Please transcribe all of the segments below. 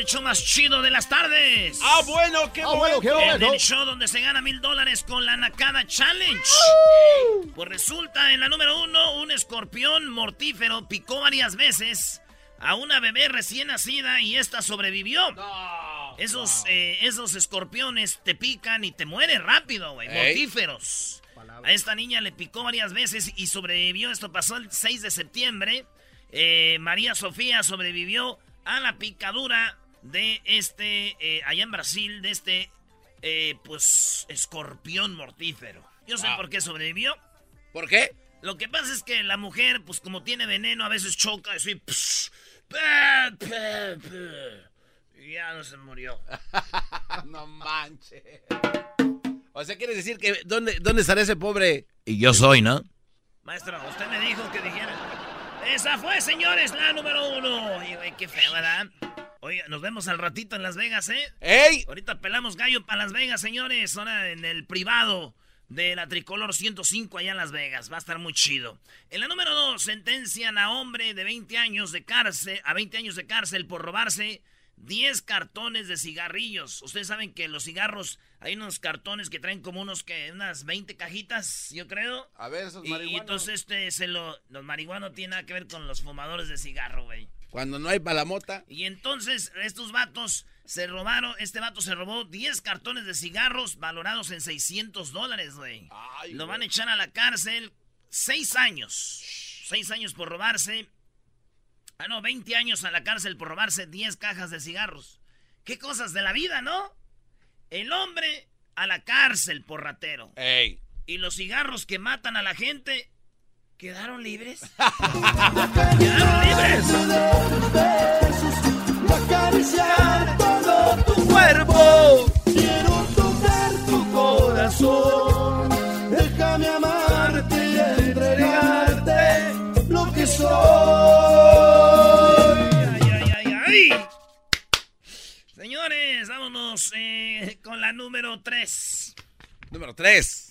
El show más chido de las tardes. Ah, bueno, qué bueno, qué En el show donde se gana mil dólares con la Nakada Challenge. Pues resulta, en la número uno, un escorpión mortífero picó varias veces a una bebé recién nacida y esta sobrevivió. esos, eh, esos escorpiones te pican y te mueren rápido, güey. Mortíferos. A esta niña le picó varias veces y sobrevivió. Esto pasó el 6 de septiembre. Eh, María Sofía sobrevivió a la picadura de este, eh, allá en Brasil, de este, eh, pues, escorpión mortífero. Yo sé por qué sobrevivió. ¿Por qué? Lo que pasa es que la mujer, pues como tiene veneno, a veces choca así. psh, pe, pe, pe, y ya no se murió. no manches. O sea, ¿quieres decir que dónde, dónde estará ese pobre? Y yo soy, ¿no? Maestro, usted me dijo que dijera. Esa fue, señores, la número uno. Güey, qué feo, ¿verdad? Oye, nos vemos al ratito en Las Vegas, ¿eh? ¡Ey! Ahorita pelamos gallo para Las Vegas, señores. Ahora en el privado de la Tricolor 105 allá en Las Vegas. Va a estar muy chido. En la número 2, sentencian a hombre de 20 años de cárcel, a 20 años de cárcel por robarse 10 cartones de cigarrillos. Ustedes saben que los cigarros, hay unos cartones que traen como unos que unas 20 cajitas, yo creo. A ver, esos Y, y marihuanos. entonces este se lo los marihuanos tienen nada que ver con los fumadores de cigarro, güey. Cuando no hay palamota. Y entonces estos vatos se robaron, este vato se robó 10 cartones de cigarros valorados en 600 dólares, güey. Lo van a echar a la cárcel 6 años. 6 años por robarse. Ah, no, 20 años a la cárcel por robarse 10 cajas de cigarros. Qué cosas de la vida, ¿no? El hombre a la cárcel por ratero. ¡Ey! Y los cigarros que matan a la gente quedaron libres. quedaron libres.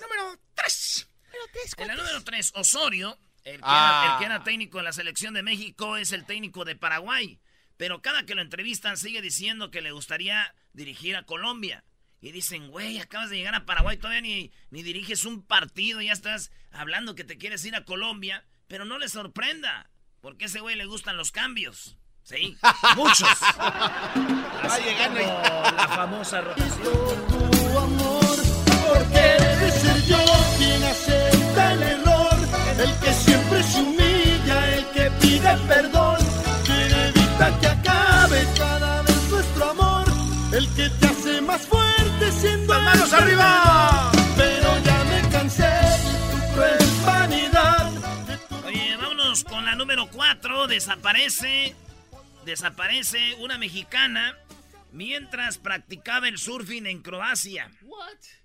Número 3. Número 3. En la número 3, Osorio, el que, Ah. era, el que era técnico de la selección de México, es el técnico de Paraguay. Pero cada que lo entrevistan sigue diciendo que le gustaría dirigir a Colombia. Y dicen, güey, acabas de llegar a Paraguay, todavía ni, ni diriges un partido, ya estás hablando que te quieres ir a Colombia. Pero no le sorprenda, porque a ese güey le gustan los cambios. Sí, muchos. Va llegando la famosa rotación. Porque debe ser yo quien acepta el error. El que siempre se humilla, el que pide perdón. Quien evita que acabe cada vez nuestro amor. El que te hace más fuerte siendo ¡Las manos arriba! Pero ya me cansé de tu cruel vanidad. de tu- Oye, vámonos con la número 4. Desaparece. Desaparece una mexicana mientras practicaba el surfing en Croacia.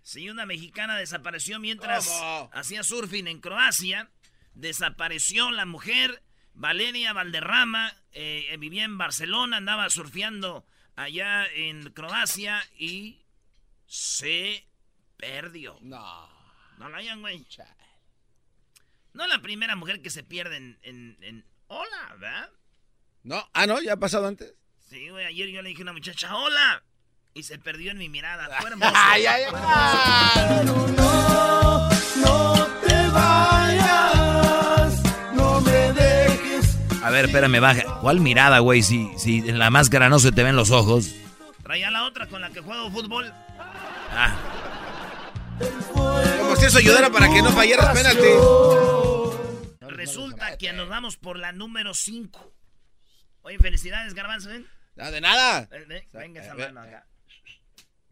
Sí, una mexicana desapareció mientras ¿Cómo? hacía surfing en Croacia. Desapareció la mujer, Valeria Valderrama, eh, vivía en Barcelona, andaba surfeando allá en Croacia y se perdió. No. No la hayan, güey. No es la primera mujer que se pierde en... en, en- Hola, ¿verdad? No. Ah, no, ya ha pasado antes. Sí, güey, ayer yo le dije a una muchacha, hola. Y se perdió en mi mirada. Fue hermoso. Ay, ay, ay. No, no te vayas, no me dejes. A ver, espérame, baja. ¿Cuál mirada, güey? Si, si en la máscara no se te ven los ojos. Traía la otra con la que juego fútbol. Ah, Como si eso ayudara para que no fallaras penalti. Resulta que nos vamos por la número 5. Oye, felicidades, Garbanzo, ¿ven? No, de nada. Ven, venga esa ver. mano acá.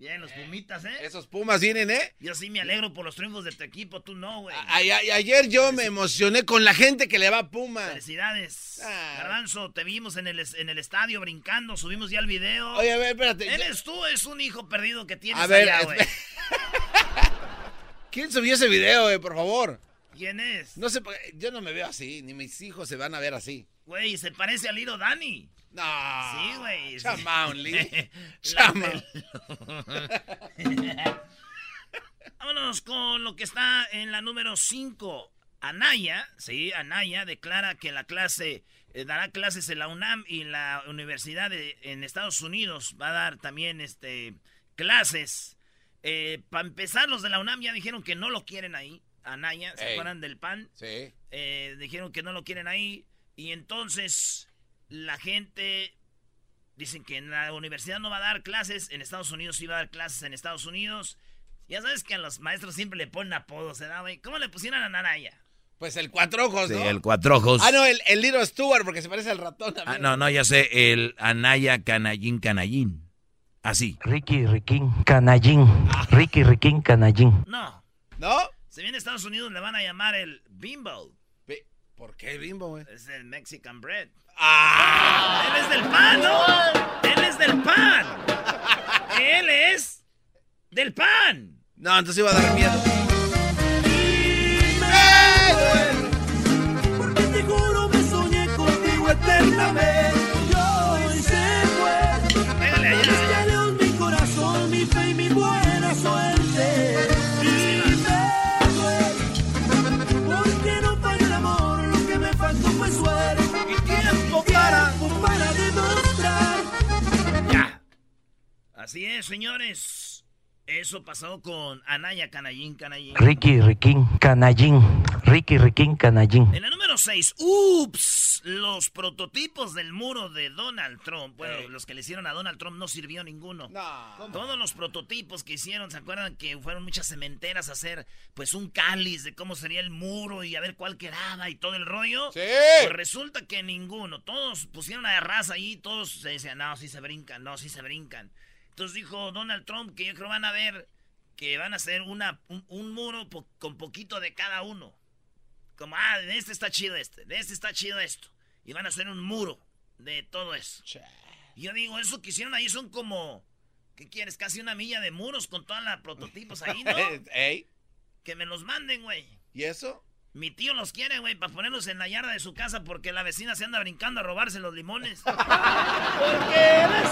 Bien, los pumitas, ¿eh? Esos Pumas vienen, ¿eh? Yo sí me alegro por los triunfos de tu equipo, tú no, güey. Ay, ay, ayer yo me emocioné con la gente que le va a Pumas. Felicidades. Ah. Garbanzo, te vimos en el, en el estadio brincando, subimos ya el video. Oye, a ver, espérate. Eres tú, es un hijo perdido que tienes A ver, allá, güey. ¿Quién subió ese video, eh, por favor? ¿Quién es? No sé, yo no me veo así, ni mis hijos se van a ver así. Güey, se parece a Liro Dani. No. Sí, güey. sí. Chamaun, Lee. Del- Vámonos con lo que está en la número 5. Anaya, sí, Anaya declara que la clase eh, dará clases en la UNAM y la Universidad de- en Estados Unidos va a dar también este clases. Para empezar, los de la UNAM ya dijeron que no lo quieren ahí. Anaya, ¿se Ey. acuerdan del PAN? Sí. eh, dijeron que no lo quieren ahí y entonces la gente dicen que en la universidad no va a dar clases, en Estados Unidos sí va a dar clases en Estados Unidos. Ya sabes que a los maestros siempre le ponen apodos, ¿verdad, güey? ¿Cómo le pusieron a Nanaya? Pues el cuatro ojos, sí, ¿no? el cuatro ojos. Ah, no, el, el Little Stewart, porque se parece al ratón Ah, también. no, no, ya sé, el Anaya Canallín Canallín. Así. Ricky Riquín Canallín. Ricky Riquín Canallín. No, ¿No? Si viene a Estados Unidos le van a llamar el Bimbo. ¿Por qué bimbo, güey? Es el Mexican Bread. ¡Ah! Él es del pan, ¿no? Él es del pan. Él es del pan. No, entonces iba a dar miedo. Así es, señores. Eso pasó con Anaya Canallín Canallín. Ricky Riquín Canallín. Ricky Riquín Canallín. En la número 6, ups, los prototipos del muro de Donald Trump. Bueno, los que le hicieron a Donald Trump no sirvió ninguno. No. Todos los prototipos que hicieron, ¿se acuerdan que fueron muchas cementeras a hacer pues un cáliz de cómo sería el muro y a ver cuál quedaba y todo el rollo? Sí. Pues resulta que ninguno. Todos pusieron a raza ahí, todos se decían, no, sí se brincan, no, sí se brincan. Entonces dijo Donald Trump que yo creo van a ver que van a hacer una, un, un muro po- con poquito de cada uno. Como, ah, de este está chido este, de este está chido esto. Y van a hacer un muro de todo eso. Y yo digo, eso que hicieron ahí son como, ¿qué quieres? Casi una milla de muros con todos los prototipos ahí, ¿no? Ey, que me los manden, güey. ¿y eso? Mi tío los quiere, güey, para ponerlos en la yarda de su casa porque la vecina se anda brincando a robarse los limones. Eres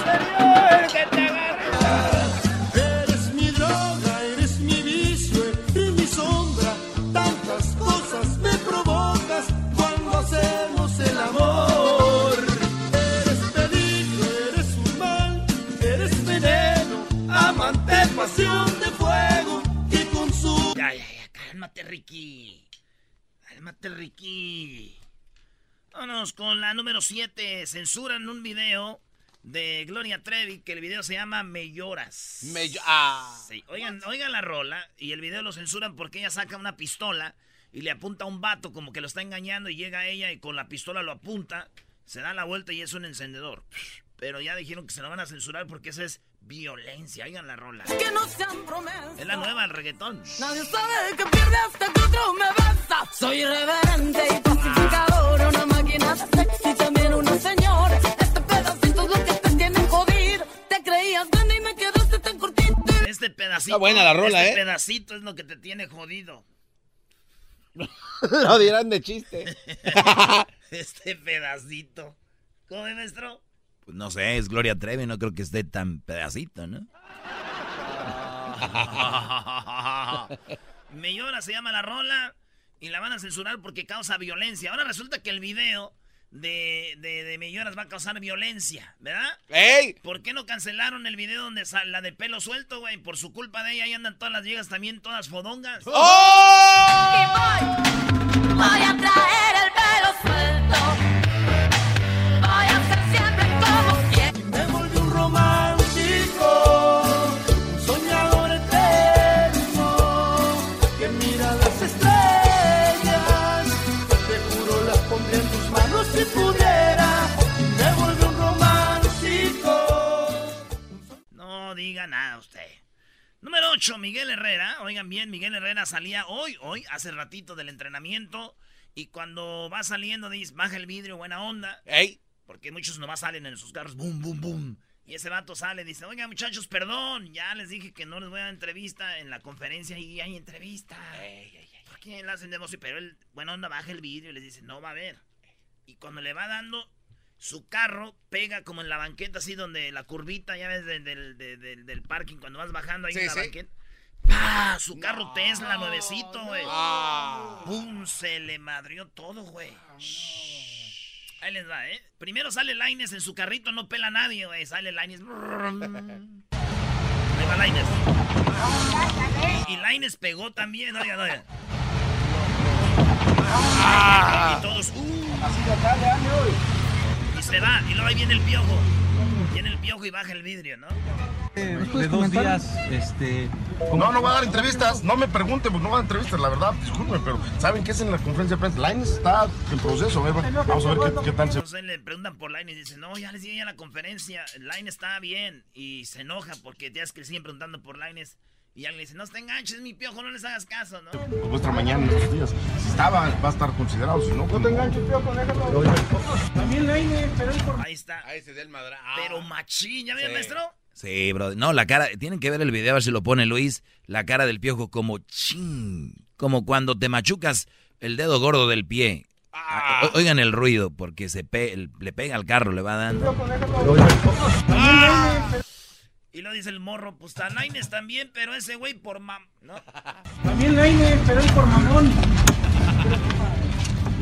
Vámonos con la número 7. Censuran un video de Gloria Trevi que el video se llama Me lloras. Me ah. Sí, oigan, oigan la rola y el video lo censuran porque ella saca una pistola y le apunta a un vato como que lo está engañando y llega ella y con la pistola lo apunta, se da la vuelta y es un encendedor. Pero ya dijeron que se lo van a censurar porque eso es violencia. Oigan la rola. Que no sean promesas. Es la nueva del reggaetón. Nadie sabe que pierde hasta que otro me besa. Soy irreverente y pacificador, una también una señora. Este pedacito es lo que te tiene jodido. Te creías grande y me quedaste tan cortito. Este pedacito. Está buena la rola, este ¿eh? pedacito es lo que te tiene jodido. Lo dirán de chiste. Este pedacito. ¿Cómo es, maestro? Pues no sé, es Gloria Trevi, no creo que esté tan pedacito, ¿no? Me llora se llama la rola y la van a censurar porque causa violencia. Ahora resulta que el video de, de, de millones va a causar violencia, ¿verdad? ¡Ey! ¿Por qué no cancelaron el video donde sale la de pelo suelto, güey? Por su culpa de ella ahí andan todas las viejas también, todas fodongas. ¡Oh! Voy a traer Oigan bien, Miguel Herrera salía hoy, hoy, hace ratito del entrenamiento. Y cuando va saliendo, dice, baja el vidrio, buena onda. ¡Ey! Porque muchos nomás salen en sus carros, boom, boom, boom. Y ese vato sale dice, oiga muchachos, perdón, ya les dije que no les voy a dar entrevista en la conferencia y hay entrevista. ¿Por qué la hacen de emoción? Pero él, buena onda, baja el vidrio y les dice, no va a haber. Y cuando le va dando, su carro pega como en la banqueta, así donde la curvita, ya ves, del, del, del- del parking, cuando vas bajando ahí Sí, en la sí. banqueta. ¡Pah! Su carro Tesla, nuevecito, güey. Ah. ¡Pum! Se le madrió todo, güey. Ahí les va, ¿eh? Primero sale Laines en su carrito, no pela a nadie, güey. Sale Laines. Ahí va Laines. Y, Laines pegó también, oigan, oigan. Y todos, ¡uh! Y se va, y luego ahí viene el piojo. Viene el piojo y baja el vidrio, ¿no? De dos días, este... No, no va a dar entrevistas. No me pregunten, pues no va a dar entrevistas, la verdad. Disculpen, pero ¿saben qué es en la conferencia de prensa? Lines está en proceso. ver, Vamos a ver qué, qué tal se. Entonces le preguntan por Line y dice, no, ya les dije a la conferencia, Line está bien. Y se enoja porque es que le siguen preguntando por Lines. Y alguien le dice, no te enganches, mi piojo, no les hagas caso, ¿no? Pues muestra mañana en estos días. Si estaba, va a estar considerado. Si no, no te enganches, feo con También Laine, pero Ahí está. Ahí se da el madra. Pero machín, ¿ya Sí. maestro? Sí, bro. No, la cara. Tienen que ver el video a ver si lo pone Luis. La cara del piojo como ching. Como cuando te machucas el dedo gordo del pie. Ah. O- Oigan el ruido, porque se pe- el- le pega al carro, le va dando. Y lo dice el morro, pues a Lines también, pero ese güey por mam... ¿no? También Laine, pero él por mamón.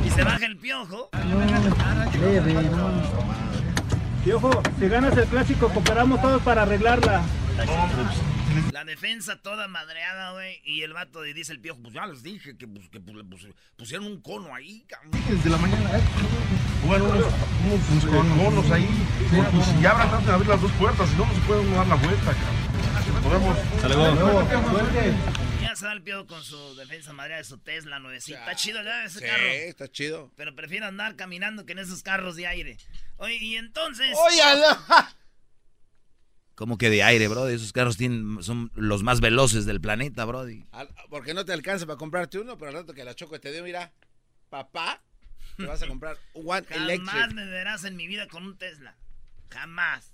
Y se baja el piojo. Piojo, si ganas el clásico, cooperamos todos para arreglarla. La defensa toda madreada, güey. Y el vato y dice el piojo, pues ya les dije que, pues, que pues, pusieron un cono ahí, cabrón. Desde la mañana, ¿eh? Bueno, unos, unos con monos ahí. Pues si ya habrá de abrir las dos puertas, si no, no se puede uno dar la vuelta, cabrón. Podemos. Ya se da el piojo con su defensa madreada de su Tesla nuevecita. Está chido ya ese Sí, carro. está chido. Pero prefiero andar caminando que en esos carros de aire. Oye, y entonces... Como que de aire, bro. Esos carros tienen, son los más veloces del planeta, bro. Al- Porque no te alcanza para comprarte uno, pero al rato que la Choco te dio, mira, papá, te vas a comprar One Jamás Electric. me verás en mi vida con un Tesla. Jamás.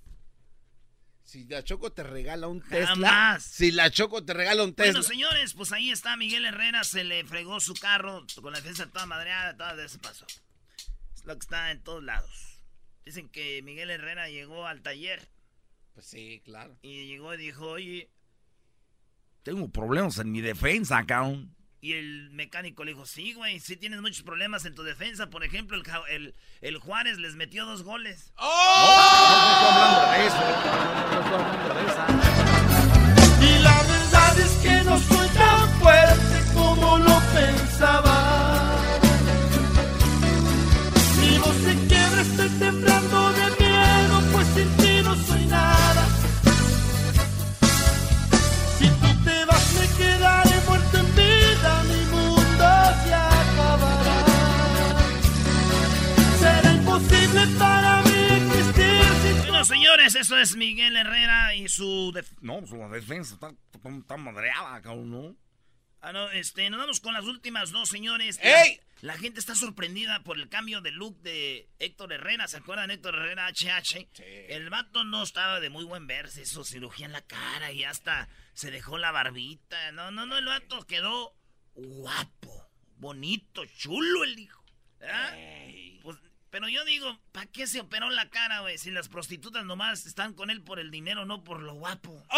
Si la Choco te regala un Tesla. Jamás. Si la Choco te regala un Tesla. Bueno, señores, pues ahí está Miguel Herrera. Se le fregó su carro con la defensa toda madreada. Todo eso pasó. Es lo que está en todos lados. Dicen que Miguel Herrera llegó al taller Pues sí, claro. y llegó y dijo, oye, Tengo problemas en mi defensa, cabrón. Y el mecánico le dijo, sí, güey, sí tienes muchos problemas en tu defensa. Por ejemplo, el, el, el Juárez les metió dos goles. Y la verdad es que no soy tan fuerte como lo pensaba. Es Miguel Herrera y su... def- no, su defensa está, está madreada, cabrón, ¿no? Ah, no, este, nos vamos con las últimas dos, señores. ¡Ey! La, gente está sorprendida por el cambio de look de Héctor Herrera. ¿Se acuerdan de Héctor Herrera HH? El vato no estaba de muy buen verse, hizo cirugía en la cara y hasta se dejó la barbita. No, no, no, el vato quedó guapo, bonito, chulo el hijo. ¿Ah? Pues, pero yo digo, ¿para qué se operó la cara, güey? Si las prostitutas nomás están con él por el dinero, no por lo guapo. ¿Y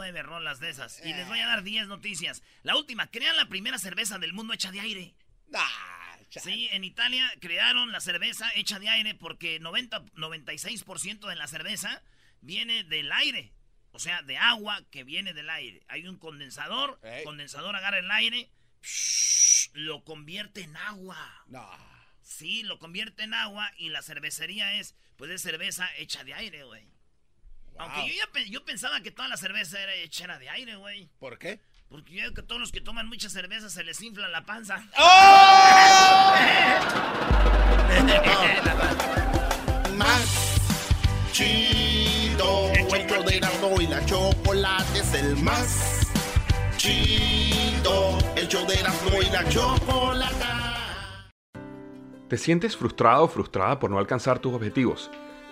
nueve rolas de esas. Y les voy a dar diez noticias. La última, crean la primera cerveza del mundo hecha de aire. Sí, en Italia crearon la cerveza hecha de aire porque 90, 96% de la cerveza viene del aire. O sea, de agua que viene del aire. Hay un condensador, condensador agarra el aire, lo convierte en agua. No. Sí, lo convierte en agua y la cervecería es, pues es cerveza hecha de aire, güey. Aunque yo, ya, yo pensaba que toda la cerveza era hecha de aire, güey. ¿Por qué? Porque yo que todos los que toman mucha cerveza se les infla la panza. ¡Oh! Más chido. El show de Erasmo y la chocolate es el más chido. El show de Erasmo y la chocolate. ¿Te sientes frustrado o frustrada por no alcanzar tus objetivos?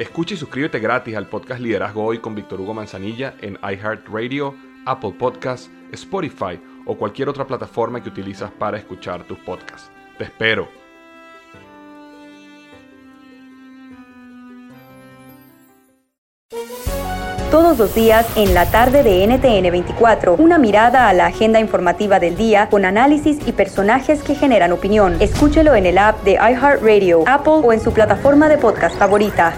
Escucha y suscríbete gratis al podcast Liderazgo Hoy con Víctor Hugo Manzanilla en iHeartRadio, Apple Podcasts, Spotify o cualquier otra plataforma que utilizas para escuchar tus podcasts. Te espero. Todos los días en la tarde de NTN 24, una mirada a la agenda informativa del día con análisis y personajes que generan opinión. Escúchelo en el app de iHeartRadio, Apple o en su plataforma de podcast favorita.